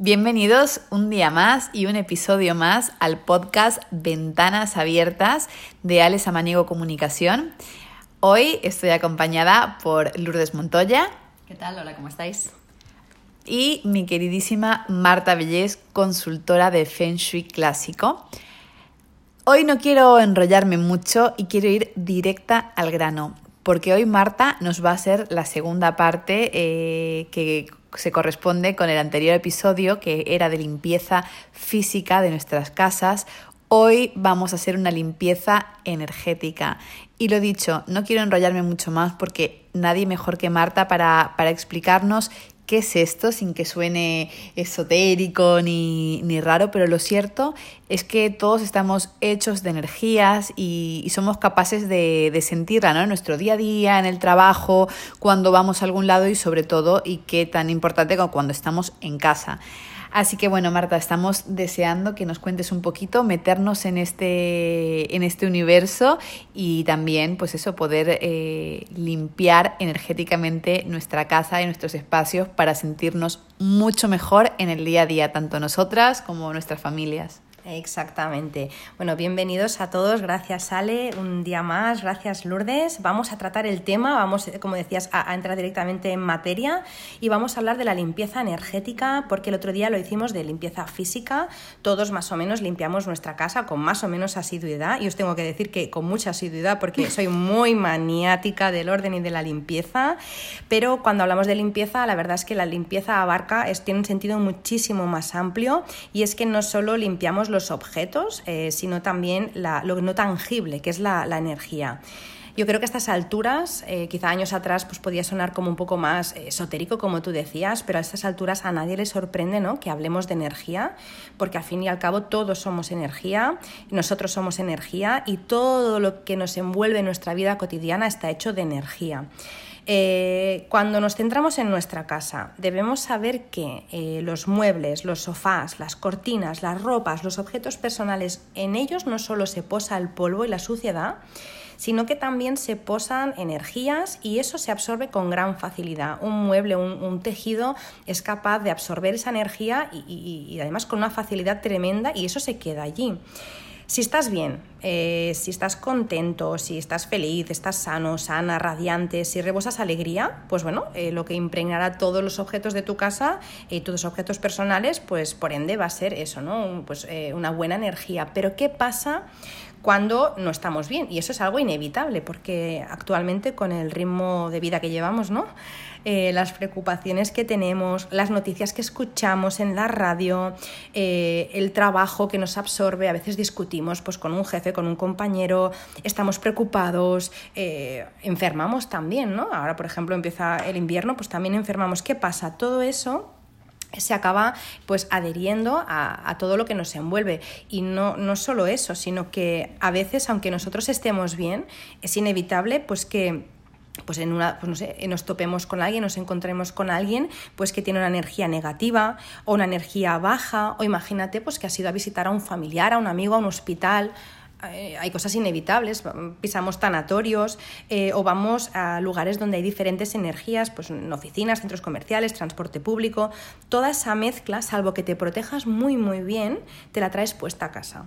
Bienvenidos un día más y un episodio más al podcast Ventanas Abiertas de Alex Amaniego Comunicación. Hoy estoy acompañada por Lourdes Montoya. ¿Qué tal? Hola, ¿cómo estáis? Y mi queridísima Marta Villés, consultora de Feng Shui clásico. Hoy no quiero enrollarme mucho y quiero ir directa al grano, porque hoy Marta nos va a hacer la segunda parte eh, que se corresponde con el anterior episodio que era de limpieza física de nuestras casas. Hoy vamos a hacer una limpieza energética. Y lo dicho, no quiero enrollarme mucho más porque nadie mejor que Marta para, para explicarnos qué es esto sin que suene esotérico ni, ni, raro, pero lo cierto es que todos estamos hechos de energías y, y somos capaces de, de, sentirla ¿no? en nuestro día a día, en el trabajo, cuando vamos a algún lado y sobre todo, y qué tan importante como cuando estamos en casa. Así que bueno, Marta, estamos deseando que nos cuentes un poquito, meternos en este, en este universo y también, pues eso, poder eh, limpiar energéticamente nuestra casa y nuestros espacios para sentirnos mucho mejor en el día a día, tanto nosotras como nuestras familias. Exactamente. Bueno, bienvenidos a todos. Gracias, Ale. Un día más. Gracias, Lourdes. Vamos a tratar el tema, vamos, como decías, a, a, entrar directamente en materia y vamos a hablar de la limpieza energética, porque el otro día lo hicimos de limpieza física. Todos más o menos limpiamos nuestra casa con más o menos asiduidad. Y os tengo que decir que con mucha asiduidad, porque soy muy maniática del orden y de la limpieza. Pero cuando hablamos de limpieza, la verdad es que la limpieza abarca, es, tiene un sentido muchísimo más amplio y es que no solo limpiamos los objetos, eh, sino también lo no tangible, que es la, energía. Yo creo que a estas alturas, eh, quizá años atrás, pues podía sonar como un poco más esotérico, como tú decías, pero a estas alturas a nadie le sorprende ¿no? que hablemos de energía, porque al fin y al cabo todos somos energía, nosotros somos energía y todo lo que nos envuelve en nuestra vida cotidiana está hecho de energía. Eh, cuando nos centramos en nuestra casa, debemos saber que eh, los muebles, los sofás, las cortinas, las ropas, los objetos personales, en ellos no solo se posa el polvo y la suciedad, sino que también se posan energías y eso se absorbe con gran facilidad. Un mueble, un, tejido es capaz de absorber esa energía y además con una facilidad tremenda y eso se queda allí. Si estás bien, eh, si estás contento, si estás feliz, estás sano, sana, radiante, si rebosas alegría, pues bueno, eh, lo que impregnará todos los objetos de tu casa y tus objetos personales, pues por ende va a ser eso, ¿no? Pues eh, una buena energía. Pero ¿qué pasa cuando no estamos bien? Y eso es algo inevitable, porque actualmente con el ritmo de vida que llevamos, ¿no? eh, las preocupaciones que tenemos, las noticias que escuchamos en la radio, eh, el trabajo que nos absorbe. A veces discutimos pues, con un jefe, con un compañero, estamos preocupados, eh, enfermamos también, ¿no? Ahora, por ejemplo, empieza el invierno, pues también enfermamos. ¿Qué pasa? Todo eso se acaba pues adheriendo a, a, todo lo que nos envuelve. Y no, no solo eso sino que a veces aunque nosotros estemos bien es inevitable pues que pues en una, pues no sé, nos topemos con alguien, nos encontremos con alguien pues que tiene una energía negativa o una energía baja, o imagínate pues que has ido a visitar a un familiar, a un amigo, a un hospital, hay cosas inevitables, pisamos tanatorios eh, o vamos a lugares donde hay diferentes energías, pues en oficinas, centros comerciales, transporte público, toda esa mezcla, salvo que te protejas muy muy bien, te la traes puesta a casa.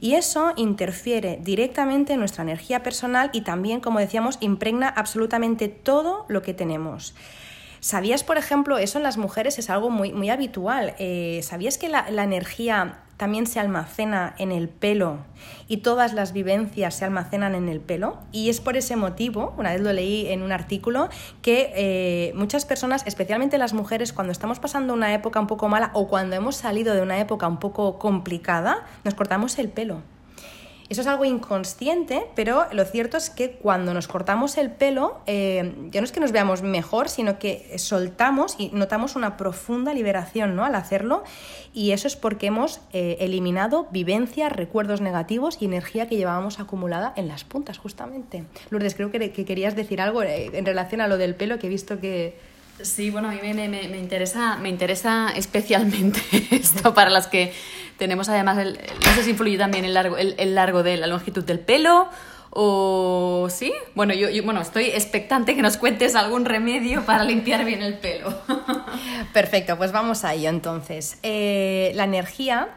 Y eso interfiere directamente en nuestra energía personal y también, como decíamos, impregna absolutamente todo lo que tenemos. ¿Sabías, por ejemplo, eso en las mujeres es algo muy, muy habitual? Eh, ¿Sabías que la, la energía también se almacena en el pelo y todas las vivencias se almacenan en el pelo. Y es por ese motivo, una vez lo leí en un artículo, que eh, muchas personas, especialmente las mujeres, cuando estamos pasando una época un poco mala o cuando hemos salido de una época un poco complicada, nos cortamos el pelo. Eso es algo inconsciente, pero lo cierto es que cuando nos cortamos el pelo, eh, ya no es que nos veamos mejor, sino que soltamos y notamos una profunda liberación ¿no? al hacerlo. Y eso es porque hemos eh, eliminado vivencias, recuerdos negativos y energía que llevábamos acumulada en las puntas, justamente. Lourdes, creo que, que querías decir algo eh, en relación a lo del pelo, que he visto que, Sí, bueno, a mí me, me, me, interesa, me interesa especialmente esto para las que tenemos además, el, no sé si influye también el largo, el, el largo de la longitud del pelo ¿O sí? Bueno, yo, bueno, estoy expectante que nos cuentes algún remedio para limpiar bien el pelo. Perfecto, pues vamos a ello entonces. Eh, la energía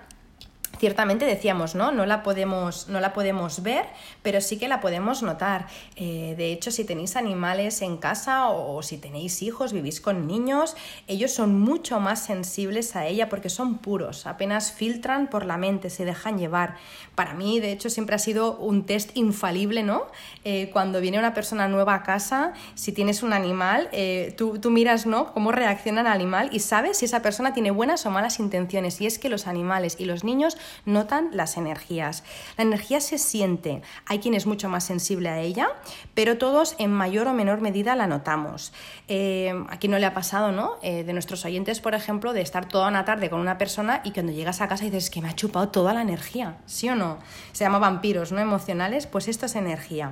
ciertamente decíamos, ¿no? No la podemos, no la podemos ver, pero sí que la podemos notar. Eh, de hecho, si tenéis animales en casa o si tenéis hijos, vivís con niños, ellos son mucho más sensibles a ella porque son puros, apenas filtran por la mente, se dejan llevar. Para mí, de hecho, siempre ha sido un test infalible, ¿no? Eh, cuando viene una persona nueva a casa, si tienes un animal, eh, tú, tú miras, ¿no? Cómo reacciona el animal y sabes si esa persona tiene buenas o malas intenciones. Y es que los animales y los niños notan las energías. La energía se siente, hay quien es mucho más sensible a ella, pero todos en mayor o menor medida la notamos. Eh, aquí no le ha pasado, ¿no? Eh, de nuestros oyentes, por ejemplo, de estar toda una tarde con una persona y cuando llegas a casa dices que me ha chupado toda la energía, ¿sí o no? Se llama vampiros, ¿no? Emocionales, pues esto es energía.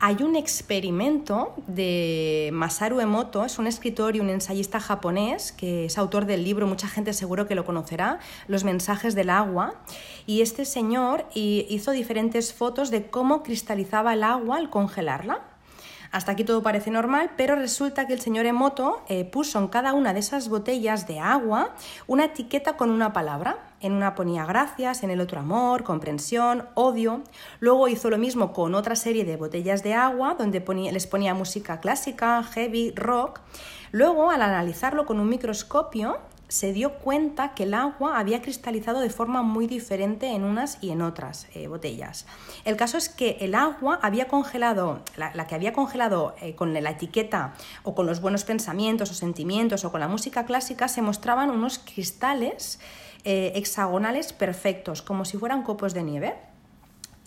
Hay un experimento de Masaru Emoto, es un escritor y un ensayista japonés que es autor del libro, mucha gente seguro que lo conocerá, Los mensajes del agua. Y este señor hizo diferentes fotos de cómo cristalizaba el agua al congelarla. Hasta aquí todo parece normal, pero resulta que el señor Emoto eh, puso en cada una de esas botellas de agua una etiqueta con una palabra. En una ponía gracias, en el otro amor, comprensión, odio. Luego hizo lo mismo con otra serie de botellas de agua donde les ponía música clásica, heavy, rock. Luego, al analizarlo con un microscopio, se dio cuenta que el agua había cristalizado de forma muy diferente en unas y en otras eh, botellas. El caso es que el agua había congelado, la, que había congelado eh, con la etiqueta o con los buenos pensamientos o sentimientos o con la música clásica, se mostraban unos cristales eh, hexagonales perfectos, como si fueran copos de nieve.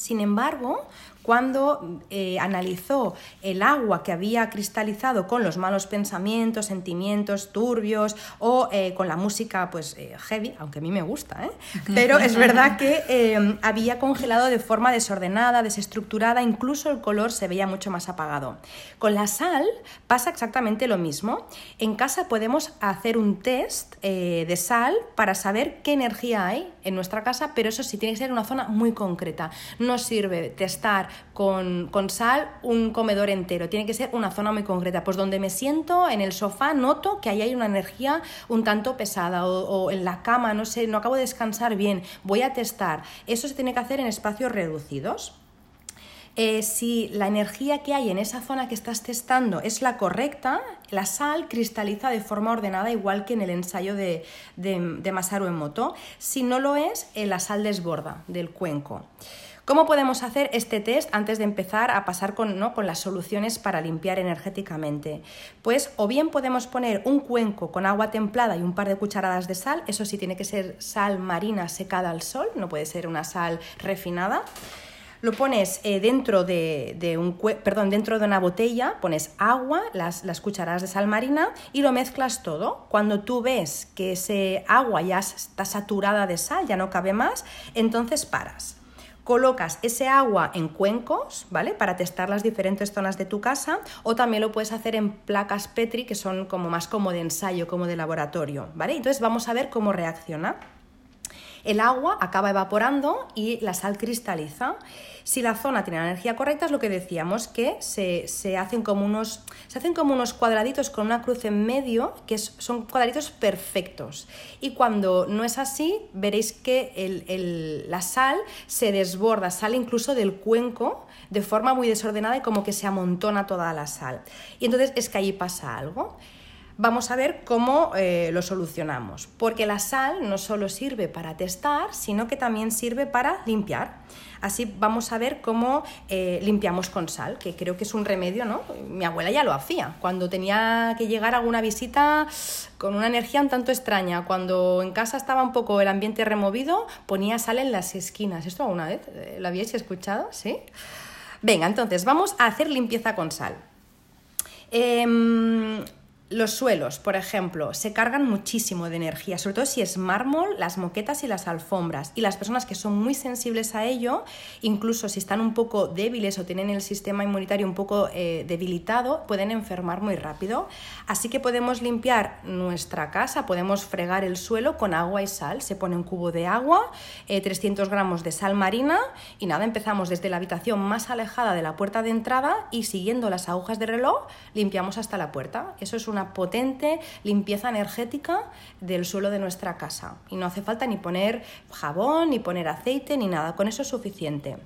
Sin embargo, cuando eh, analizó el agua que había cristalizado con los malos pensamientos, sentimientos turbios o eh, con la música pues eh, heavy, aunque a mí me gusta, pero es verdad que había congelado de forma desordenada, desestructurada, incluso el color se veía mucho más apagado. Con la sal pasa exactamente lo mismo. En casa podemos hacer un test de sal para saber qué energía hay en nuestra casa, pero eso sí tiene que ser una zona muy concreta. No sirve testar con, sal un comedor entero, tiene que ser una zona muy concreta. Pues donde me siento, en el sofá, noto que ahí hay una energía un tanto pesada o, en la cama, no sé, no acabo de descansar bien, voy a testar. Eso se tiene que hacer en espacios reducidos. Eh, si la energía que hay en esa zona que estás testando es la correcta, la sal cristaliza de forma ordenada igual que en el ensayo de, de, Masaru Emoto. Si no lo es, eh, la sal desborda del cuenco. ¿Cómo podemos hacer este test antes de empezar a pasar con, ¿no? con las soluciones para limpiar energéticamente? Pues o bien podemos poner un cuenco con agua templada y un par de cucharadas de sal, eso sí tiene que ser sal marina secada al sol, no puede ser una sal refinada lo pones eh, dentro, de, un, perdón, dentro de una botella, pones agua, las, las, cucharadas de sal marina y lo mezclas todo. Cuando tú ves que ese agua ya está saturada de sal, ya no cabe más, entonces paras colocas ese agua en cuencos, ¿vale? Para testar las diferentes zonas de tu casa o también lo puedes hacer en placas Petri que son como más como de ensayo, como de laboratorio, ¿vale? Entonces vamos a ver cómo reacciona. El agua acaba evaporando y la sal cristaliza. Si la zona tiene la energía correcta, es lo que decíamos, que se, hacen, como unos, se hacen como unos cuadraditos con una cruz en medio, que son cuadraditos perfectos. Y cuando no es así, veréis que la sal se desborda, sale incluso del cuenco de forma muy desordenada y como que se amontona toda la sal. Y entonces es que allí pasa algo vamos a ver cómo eh, lo solucionamos. Porque la sal no solo sirve para testar, sino que también sirve para limpiar. Así vamos a ver cómo eh, limpiamos con sal, que creo que es un remedio, ¿no? Mi abuela ya lo hacía. Cuando tenía que llegar a alguna visita con una energía un tanto extraña, cuando en casa estaba un poco el ambiente removido, ponía sal en las esquinas. ¿Esto alguna vez eh, lo habíais escuchado? ¿Sí? Venga, entonces vamos a hacer limpieza con sal. Em, Los suelos, por ejemplo, se cargan muchísimo de energía, sobre todo si es mármol, las moquetas y las alfombras. Y las personas que son muy sensibles a ello, incluso si están un poco débiles o tienen el sistema inmunitario un poco eh, debilitado, pueden enfermar muy rápido. Así que podemos limpiar nuestra casa, podemos fregar el suelo con agua y sal. Se pone un cubo de agua, 300 eh, gramos de sal marina y nada, empezamos desde la habitación más alejada de la puerta de entrada y siguiendo las agujas de reloj limpiamos hasta la puerta. Eso es una potente limpieza energética del suelo de nuestra casa. Y no hace falta ni poner jabón, ni poner aceite, ni nada. Con eso es suficiente.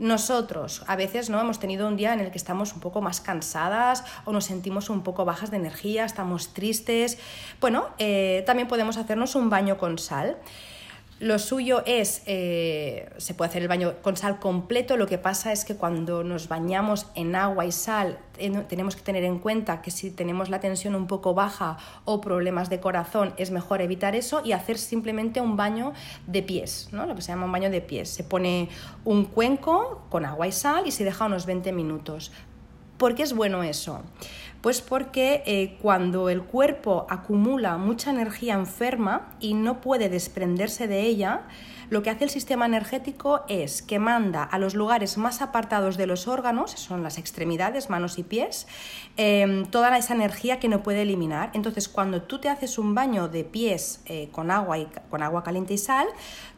Nosotros a veces no hemos tenido un día en el que estamos un poco más cansadas o nos sentimos un poco bajas de energía, estamos tristes. Bueno, eh, también podemos hacernos un baño con sal. Lo suyo es, eh, se puede hacer el baño con sal completo, lo que pasa es que cuando nos bañamos en agua y sal tenemos que tener en cuenta que si tenemos la tensión un poco baja o problemas de corazón es mejor evitar eso y hacer simplemente un baño de pies, ¿no? lo que se llama un baño de pies. Se pone un cuenco con agua y sal y se deja unos 20 minutos. ¿Por qué es bueno eso? Pues porque eh, cuando el cuerpo acumula mucha energía enferma y no puede desprenderse de ella, lo que hace el sistema energético es que manda a los lugares más apartados de los órganos, son las extremidades, manos y pies, em, toda esa energía que no puede eliminar. Entonces, cuando tú te haces un baño de pies eh, con, agua y, con agua caliente y sal,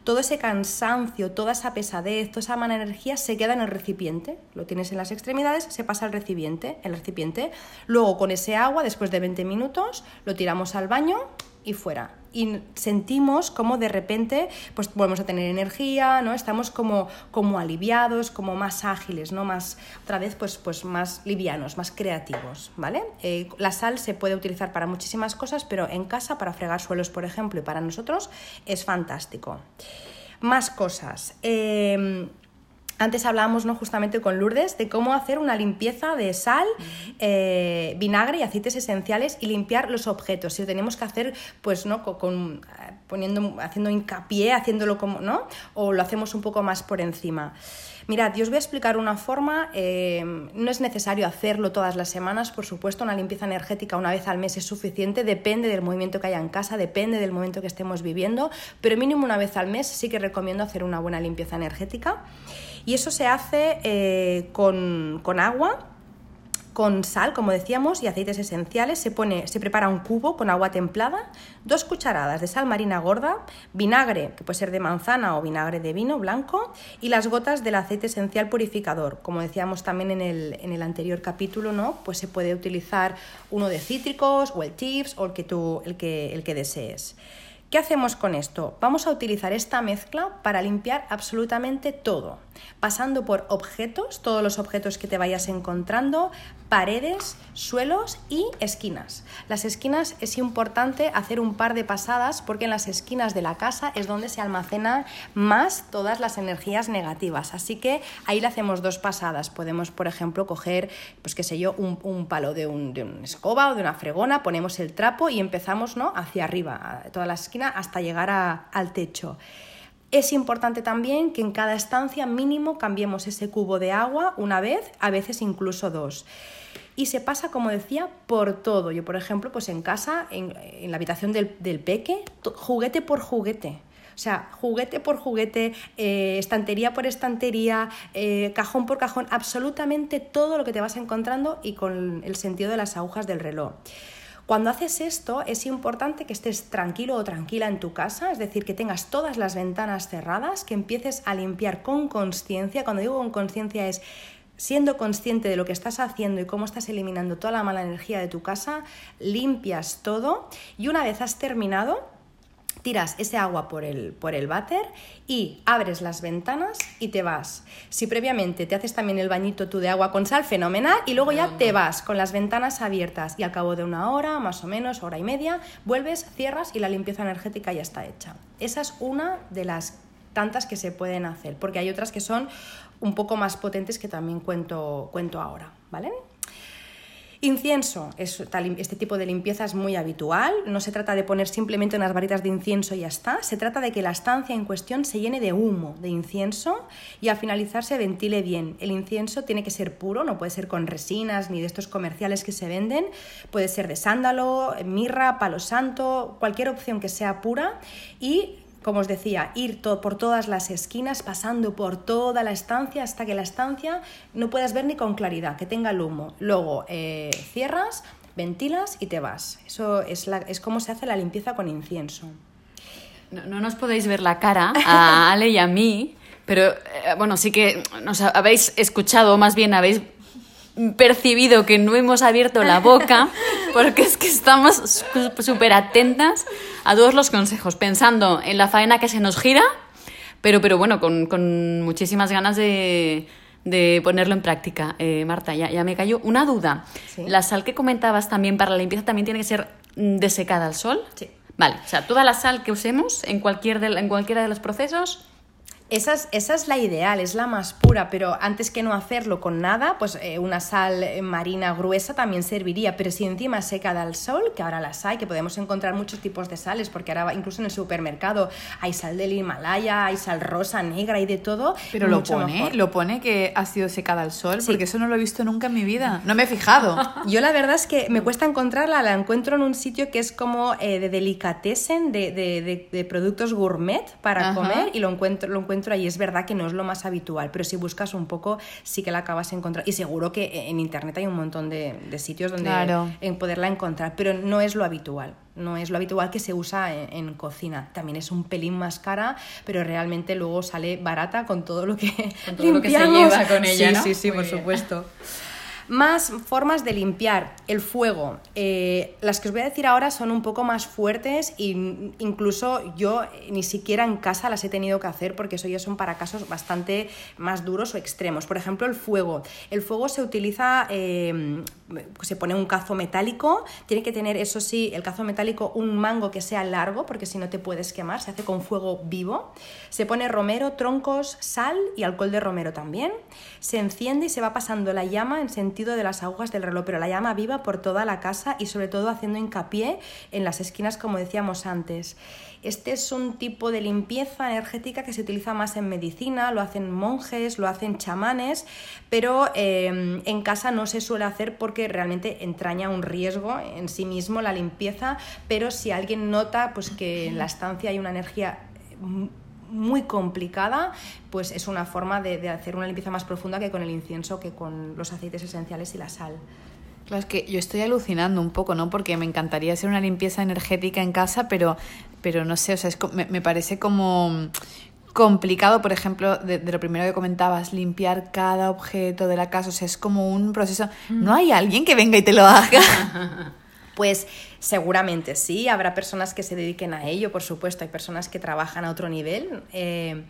todo ese cansancio, toda esa pesadez, toda esa mala energía se queda en el recipiente. Lo tienes en las extremidades, se pasa al recipiente, el recipiente. Luego, con ese agua, después de 20 minutos, lo tiramos al baño y fuera y sentimos como de repente pues volvemos a tener energía, ¿no? Estamos como, como aliviados, como más ágiles, ¿no? Más, otra vez, pues, pues más livianos, más creativos, ¿vale? Eh, la sal se puede utilizar para muchísimas cosas, pero en casa, para fregar suelos, por ejemplo, y para nosotros, es fantástico. Más cosas. Eh, antes hablábamos ¿no? justamente con Lourdes de cómo hacer una limpieza de sal, eh, vinagre y aceites esenciales y limpiar los objetos. Si lo tenemos que hacer, pues no, con, poniendo, haciendo hincapié, haciéndolo como, ¿no? O lo hacemos un poco más por encima. Mirad, yo os voy a explicar una forma, eh, no es necesario hacerlo todas las semanas, por supuesto, una limpieza energética una vez al mes es suficiente, depende del movimiento que haya en casa, depende del momento que estemos viviendo, pero mínimo una vez al mes sí que recomiendo hacer una buena limpieza energética. Y eso se hace eh, con, con agua, con sal, como decíamos, y aceites esenciales. Se, pone, se prepara un cubo con agua templada, dos cucharadas de sal marina gorda, vinagre, que puede ser de manzana o vinagre de vino blanco, y las gotas del aceite esencial purificador. Como decíamos también en el, en el anterior capítulo, ¿no? pues se puede utilizar uno de cítricos o el chips o el que, tú, el que, el que desees. ¿Qué hacemos con esto? Vamos a utilizar esta mezcla para limpiar absolutamente todo, pasando por objetos, todos los objetos que te vayas encontrando, paredes, suelos y esquinas. Las esquinas es importante hacer un par de pasadas porque en las esquinas de la casa es donde se almacenan más todas las energías negativas. Así que ahí le hacemos dos pasadas. Podemos, por ejemplo, coger, pues qué sé yo, un, palo de, un, de una escoba o de una fregona, ponemos el trapo y empezamos ¿no? hacia arriba, toda la esquina hasta llegar al techo. Es importante también que en cada estancia mínimo cambiemos ese cubo de agua una vez, a veces incluso dos. Y se pasa, como decía, por todo. Yo, por ejemplo, pues en casa, en, la habitación del, peque, juguete por juguete. O sea, juguete por juguete, eh, estantería por estantería, eh, cajón por cajón, absolutamente todo lo que te vas encontrando y con el sentido de las agujas del reloj. Cuando haces esto es importante que estés tranquilo o tranquila en tu casa, es decir, que tengas todas las ventanas cerradas, que empieces a limpiar con conciencia. Cuando digo con conciencia es siendo consciente de lo que estás haciendo y cómo estás eliminando toda la mala energía de tu casa, limpias todo y una vez has terminado, tiras ese agua por el, por el váter y abres las ventanas y te vas. Si previamente te haces también el bañito tú de agua con sal, fenomenal, y luego ya te vas con las ventanas abiertas y al cabo de una hora, más o menos, hora y media, vuelves, cierras y la limpieza energética ya está hecha. Esa es una de las tantas que se pueden hacer, porque hay otras que son un poco más potentes que también cuento, cuento ahora, ¿vale? Incienso, este tipo de limpieza es muy habitual, no se trata de poner simplemente unas varitas de incienso y ya está, se trata de que la estancia en cuestión se llene de humo, de incienso y al finalizar se ventile bien. El incienso tiene que ser puro, no puede ser con resinas ni de estos comerciales que se venden, puede ser de sándalo, mirra, palo santo, cualquier opción que sea pura y como os decía, ir por todas las esquinas, pasando por toda la estancia hasta que la estancia no puedas ver ni con claridad, que tenga el humo. Luego eh, cierras, ventilas y te vas. Eso es, la, es como se hace la limpieza con incienso. No, nos podéis ver la cara a Ale y a mí, pero eh, bueno, sí que nos habéis escuchado, más bien habéis percibido que no hemos abierto la boca porque es que estamos súper atentas a todos los consejos, pensando en la faena que se nos gira, pero, pero bueno, con, muchísimas ganas de, ponerlo en práctica. Eh, Marta, ya, ya, me cayó una duda. ¿La sal que comentabas también para la limpieza también tiene que ser desecada al sol? Sí. Vale, o sea, toda la sal que usemos en, cualquier en cualquiera de los procesos esa es, la ideal, es la más pura, pero antes que no hacerlo con nada, pues eh, una sal marina gruesa también serviría, pero si encima seca al sol, que ahora las hay, que podemos encontrar muchos tipos de sales, porque ahora incluso en el supermercado hay sal del Himalaya, hay sal rosa, negra y de todo. Pero lo pone, lo pone que ha sido secada al sol, porque eso no lo he visto nunca en mi vida, no me he fijado. Yo la verdad es que me cuesta encontrarla, la encuentro en un sitio que es como eh, de delicatessen, de, de, productos gourmet para comer, y lo encuentro, lo encuentro y es verdad que no es lo más habitual, pero si buscas un poco sí que la acabas encontrando. Y seguro que en internet hay un montón de, sitios donde en poderla encontrar, pero no es lo habitual. No es lo habitual que se usa en, cocina. También es un pelín más cara, pero realmente luego sale barata con todo lo que, lo que se lleva con ella. Sí, sí, sí, por supuesto. Más formas de limpiar. El fuego. Eh, las que os voy a decir ahora son un poco más fuertes e incluso yo ni siquiera en casa las he tenido que hacer porque eso ya son para casos bastante más duros o extremos. Por ejemplo, el fuego. El fuego se utiliza, em, se pone un cazo metálico. Tiene que tener, eso sí, el cazo metálico un mango que sea largo porque si no te puedes quemar. Se hace con fuego vivo. Se pone romero, troncos, sal y alcohol de romero también. Se enciende y se va pasando la llama en sentido de las agujas del reloj, pero la llama viva por toda la casa y sobre todo haciendo hincapié en las esquinas como decíamos antes. Este es un tipo de limpieza energética que se utiliza más en medicina, lo hacen monjes, lo hacen chamanes, pero em, en casa no se suele hacer porque realmente entraña un riesgo en sí mismo la limpieza, pero si alguien nota pues, que en la estancia hay una energía muy complicada, pues es una forma de, hacer una limpieza más profunda que con el incienso, que con los aceites esenciales y la sal. Claro, es que yo estoy alucinando un poco, ¿no? Porque me encantaría hacer una limpieza energética en casa, pero, pero no sé, o sea, me, parece como complicado, por ejemplo, de, lo primero que comentabas, limpiar cada objeto de la casa, o sea, es como un proceso. ¿No hay alguien que venga y te lo haga? Pues seguramente sí, habrá personas que se dediquen a ello, por supuesto, hay personas que trabajan a otro nivel. Eh,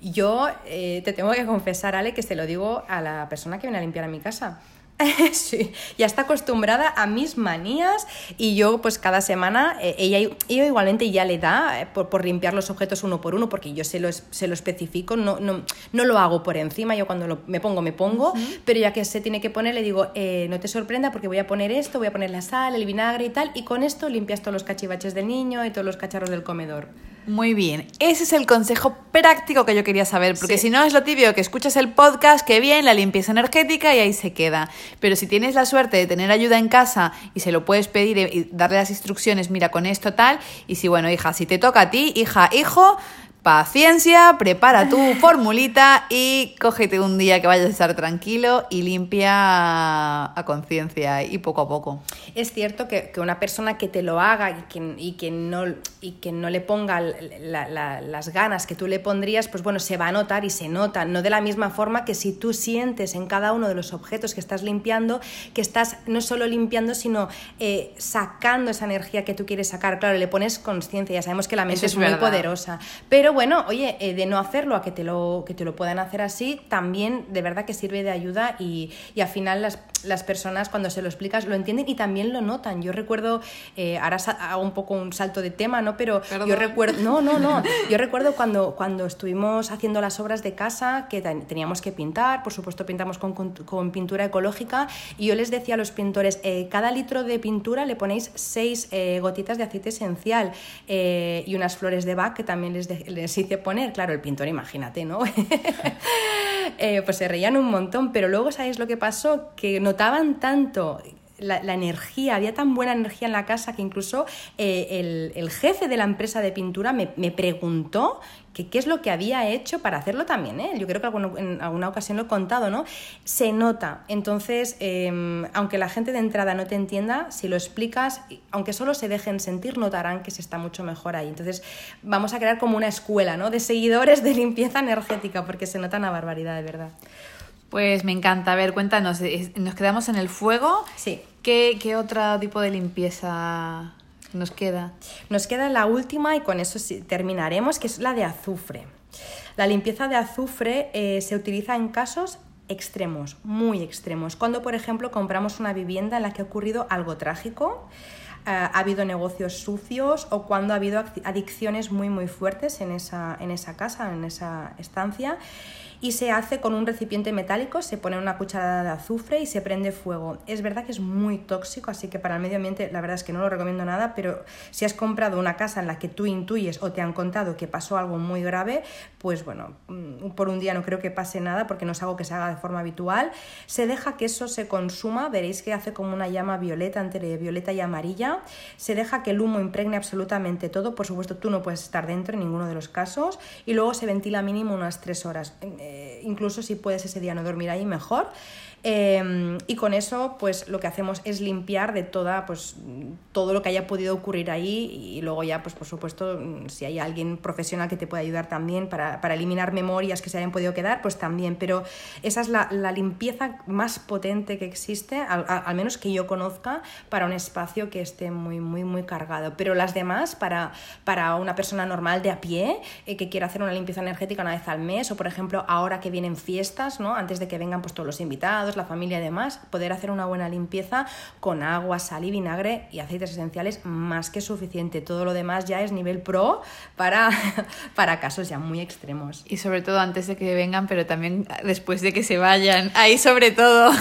yo eh, te tengo que confesar, Ale, que se lo digo a la persona que viene a limpiar a mi casa. sí, ya está acostumbrada a mis manías y yo pues cada semana, eh, ella, igualmente ya le da eh, por, limpiar los objetos uno por uno porque yo se lo, se lo especifico, no, no, no lo hago por encima, yo cuando me pongo me pongo, pero ya que se tiene que poner le digo, eh, no te sorprenda porque voy a poner esto, voy a poner la sal, el vinagre y tal y con esto limpias todos los cachivaches del niño y todos los cacharros del comedor. Muy bien, ese es el consejo práctico que yo quería saber, porque si no es lo tibio que escuchas el podcast, que bien, la limpieza energética y ahí se queda. Pero si tienes la suerte de tener ayuda en casa y se lo puedes pedir y darle las instrucciones, mira con esto tal, y si bueno, hija, si te toca a ti, hija, hijo, paciencia, prepara tu formulita y cógete un día que vayas a estar tranquilo y limpia a, conciencia y poco a poco. Es cierto que, una persona que te lo haga y que, y que, no, y que no le ponga las ganas que tú le pondrías, pues bueno, se va a notar y se nota, no de la misma forma que si tú sientes en cada uno de los objetos que estás limpiando, que estás no solo limpiando, sino eh, sacando esa energía que tú quieres sacar. Claro, le pones conciencia, ya sabemos que la mente es, muy poderosa, pero Pero bueno, oye, eh, de no hacerlo a que te, lo, que te lo puedan hacer así, también de verdad que sirve de ayuda y, y al final las, las, personas cuando se lo explicas lo entienden y también lo notan. Yo recuerdo, eh, ahora hago un poco un salto de tema, ¿no? Pero yo recuerdo, no, no, no, yo recuerdo cuando, cuando estuvimos haciendo las obras de casa que teníamos que pintar, por supuesto pintamos con, con, con pintura ecológica y yo les decía a los pintores, eh, cada litro de pintura le ponéis seis eh, gotitas de aceite esencial eh, y unas flores de Bach que también les, de, les hice poner. Claro, el pintor, imagínate, ¿no? eh, pues se reían un montón, pero luego, ¿sabéis lo que pasó? Que notaban tanto la, la, energía, había tan buena energía en la casa que incluso eh, el, el, jefe de la empresa de pintura me, me preguntó que qué es lo que había hecho para hacerlo también. ¿eh? Yo creo que en alguna ocasión lo he contado, ¿no? Se nota. Entonces, eh, aunque la gente de entrada no te entienda, si lo explicas, aunque solo se dejen sentir, notarán que se está mucho mejor ahí. Entonces, vamos a crear como una escuela, ¿no? De seguidores de limpieza energética, porque se nota una barbaridad, de verdad. Pues me encanta. A ver, cuéntanos, ¿nos quedamos en el fuego? Sí. ¿Qué, qué otro tipo de limpieza nos queda? Nos queda la última y con eso terminaremos, que es la de azufre. La limpieza de azufre eh, se utiliza en casos extremos, muy extremos. Cuando, por ejemplo, compramos una vivienda en la que ha ocurrido algo trágico, Uh, ha habido negocios sucios o cuando ha habido adicciones muy muy fuertes en esa, en esa casa, en esa estancia y se hace con un recipiente metálico, se pone una cucharada de azufre y se prende fuego. Es verdad que es muy tóxico, así que para el medio ambiente la verdad es que no lo recomiendo nada, pero si has comprado una casa en la que tú intuyes o te han contado que pasó algo muy grave, pues bueno, mm, por un día no creo que pase nada porque no es algo que se haga de forma habitual. Se deja que eso se consuma, veréis que hace como una llama violeta entre violeta y amarilla. Se deja que el humo impregne absolutamente todo, por supuesto tú no puedes estar dentro en ninguno de los casos y luego se ventila mínimo unas tres horas incluso si puedes ese día no dormir ahí, mejor. Eh, y con eso, pues lo que hacemos es limpiar de toda, pues, todo lo que haya podido ocurrir ahí y luego ya, pues por supuesto, si hay alguien profesional que te puede ayudar también para, para eliminar memorias que se hayan podido quedar, pues también. Pero esa es la, la limpieza más potente que existe, al, al, menos que yo conozca, para un espacio que esté muy, muy, muy cargado. Pero las demás, para, para una persona normal de a pie, eh, que quiera hacer una limpieza energética una vez al mes, o por ejemplo, ahora que vienen fiestas, ¿no? Antes de que vengan pues todos los invitados, la familia y demás, poder hacer una buena limpieza con agua, sal y vinagre y aceites esenciales más que suficiente. Todo lo demás ya es nivel pro para, para casos ya muy extremos. Y sobre todo antes de que vengan, pero también después de que se vayan. Ahí sobre todo.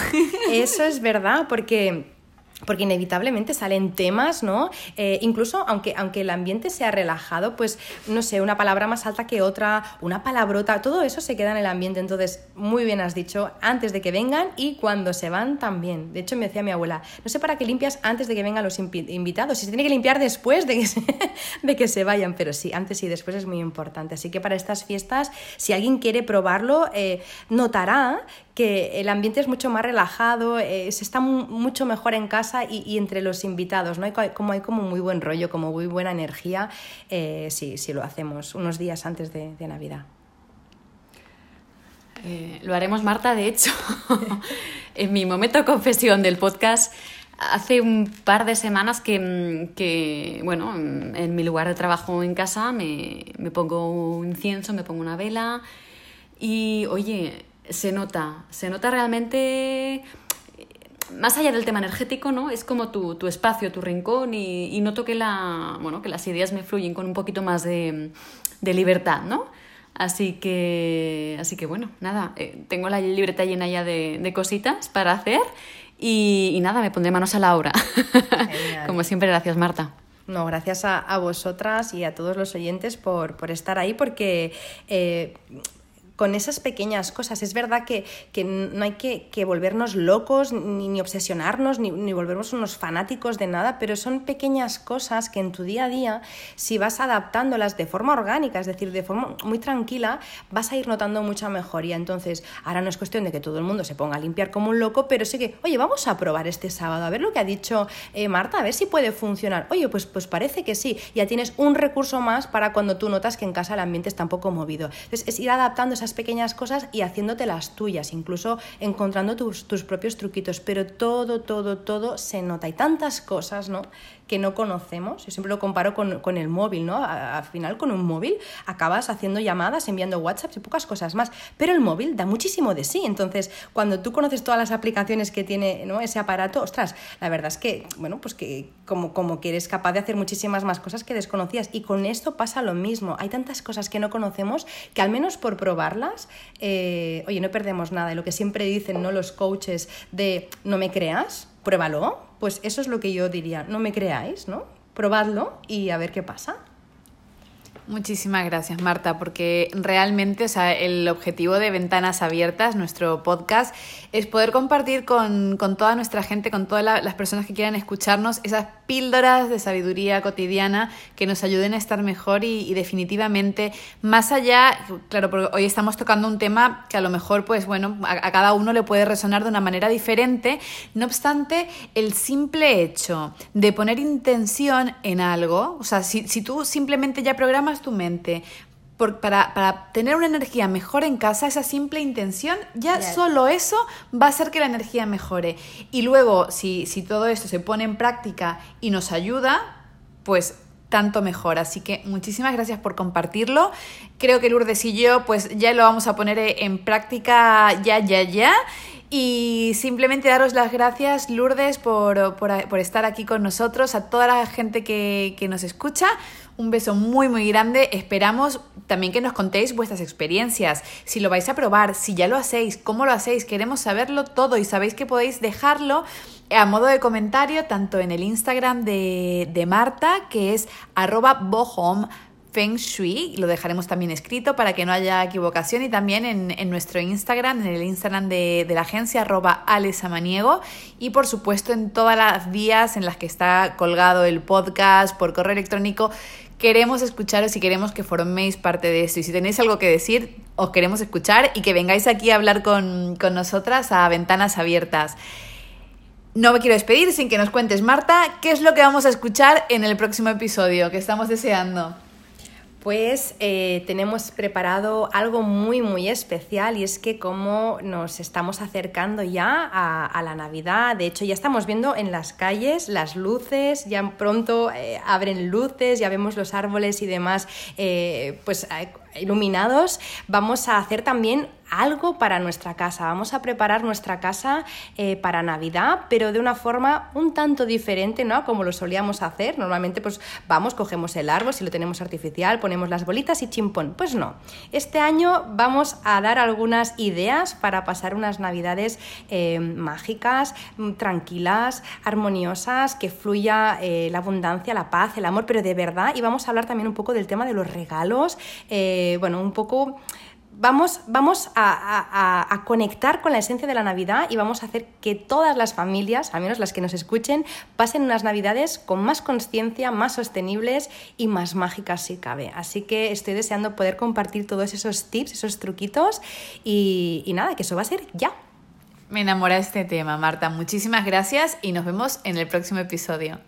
Eso es verdad, porque porque inevitablemente salen temas, ¿no? Eh, incluso aunque, aunque el ambiente sea relajado, pues no sé, una palabra más alta que otra, una palabrota, todo eso se queda en el ambiente. Entonces, muy bien has dicho, antes de que vengan y cuando se van también. De hecho, me decía mi abuela, no sé para qué limpias antes de que vengan los invitados, si se tiene que limpiar después de que se, vayan, pero sí, antes y después es muy importante. Así que para estas fiestas, si alguien quiere probarlo, eh, notará que el ambiente es mucho más relajado, eh, se está mucho mejor en casa y, entre los invitados, ¿no? Hay como, hay como muy buen rollo, como muy buena energía, eh, si, lo hacemos unos días antes de, Navidad. Eh, lo haremos, Marta, de hecho. en mi momento confesión del podcast, hace un par de semanas que, que, bueno, en mi lugar de trabajo en casa me, me pongo un incienso, me pongo una vela y, oye, se nota, se nota realmente más allá del tema energético, ¿no? Es como tu, tu espacio, tu rincón y, y, noto que, la, bueno, que las ideas me fluyen con un poquito más de, de libertad, ¿no? Así que, así que bueno, nada, eh, tengo la libreta llena ya de, de cositas para hacer y, y, nada, me pondré manos a la obra. como siempre, gracias Marta. No, gracias a, a, vosotras y a todos los oyentes por, por estar ahí porque... Eh, con esas pequeñas cosas. Es verdad que, que no hay que, volvernos locos, ni, ni obsesionarnos, ni, ni, volvernos unos fanáticos de nada, pero son pequeñas cosas que en tu día a día, si vas adaptándolas de forma orgánica, es decir, de forma muy tranquila, vas a ir notando mucha mejoría. Entonces, ahora no es cuestión de que todo el mundo se ponga a limpiar como un loco, pero sí que, oye, vamos a probar este sábado, a ver lo que ha dicho eh, Marta, a ver si puede funcionar. Oye, pues, pues parece que sí. Ya tienes un recurso más para cuando tú notas que en casa el ambiente está un poco movido. Entonces, es ir adaptando esas pequeñas cosas y haciéndote las tuyas, incluso encontrando tus, tus propios truquitos, pero todo, todo, todo se nota. Hay tantas cosas, ¿no? Que no conocemos. Yo siempre lo comparo con, el móvil, ¿no? Al final, con un móvil acabas haciendo llamadas, enviando WhatsApp y pocas cosas más. Pero el móvil da muchísimo de sí. Entonces, cuando tú conoces todas las aplicaciones que tiene ¿no? ese aparato, ostras, la verdad es que, bueno, pues que como, como que eres capaz de hacer muchísimas más cosas que desconocías. Y con esto pasa lo mismo. Hay tantas cosas que no conocemos que al menos por probarlas, eh, oye, no perdemos nada. Y lo que siempre dicen ¿no? los coaches de no me creas, pruébalo, pues eso es lo que yo diría, no me creáis, ¿no? Probadlo y a ver qué pasa. Muchísimas gracias, Marta, porque realmente o sea, el objetivo de Ventanas Abiertas, nuestro podcast, es poder compartir con, toda nuestra gente, con todas las personas que quieran escucharnos, esas píldoras de sabiduría cotidiana que nos ayuden a estar mejor y, definitivamente, más allá, claro, porque hoy estamos tocando un tema que a lo mejor, pues bueno, a, cada uno le puede resonar de una manera diferente, no obstante, el simple hecho de poner intención en algo, o sea, si, si tú simplemente ya programas tu mente para, para, tener una energía mejor en casa, esa simple intención, ya solo eso va a hacer que la energía mejore. Y luego, si, si todo esto se pone en práctica y nos ayuda, pues tanto mejor. Así que muchísimas gracias por compartirlo. Creo que Lourdes y yo, pues ya lo vamos a poner en práctica ya, ya, ya. Y simplemente daros las gracias, Lourdes, por, por, por estar aquí con nosotros, a toda la gente que, que nos escucha. Un beso muy muy grande. Esperamos también que nos contéis vuestras experiencias, si lo vais a probar, si ya lo hacéis, cómo lo hacéis. Queremos saberlo todo y sabéis que podéis dejarlo a modo de comentario tanto en el Instagram de, de Marta, que es arroba bohom Feng Shui, lo dejaremos también escrito para que no haya equivocación y también en, nuestro Instagram, en el Instagram de, la agencia arroba alesamaniego y por supuesto en todas las vías en las que está colgado el podcast por correo electrónico. Queremos escucharos y queremos que forméis parte de esto y si tenéis algo que decir, os queremos escuchar y que vengáis aquí a hablar con, con nosotras a ventanas abiertas. No me quiero despedir sin que nos cuentes, Marta, qué es lo que vamos a escuchar en el próximo episodio que estamos deseando. Pues eh, tenemos preparado algo muy muy especial y es que como nos estamos acercando ya a, la Navidad, de hecho ya estamos viendo en las calles las luces, ya pronto eh, abren luces, ya vemos los árboles y demás eh, pues iluminados, vamos a hacer también algo para nuestra casa. Vamos a preparar nuestra casa eh, para Navidad, pero de una forma un tanto diferente, ¿no? Como lo solíamos hacer. Normalmente, pues vamos, cogemos el árbol, si lo tenemos artificial, ponemos las bolitas y chimpón. Pues no. Este año vamos a dar algunas ideas para pasar unas Navidades eh, mágicas, mm, tranquilas, armoniosas, que fluya eh, la abundancia, la paz, el amor, pero de verdad. Y vamos a hablar también un poco del tema de los regalos. Bueno, un poco vamos, vamos a, conectar con la esencia de la Navidad y vamos a hacer que todas las familias, al menos las que nos escuchen, pasen unas Navidades con más conciencia, más sostenibles y más mágicas si cabe. Así que estoy deseando poder compartir todos esos tips, esos truquitos y, y nada, que eso va a ser ya. Me enamora este tema, Marta. Muchísimas gracias y nos vemos en el próximo episodio.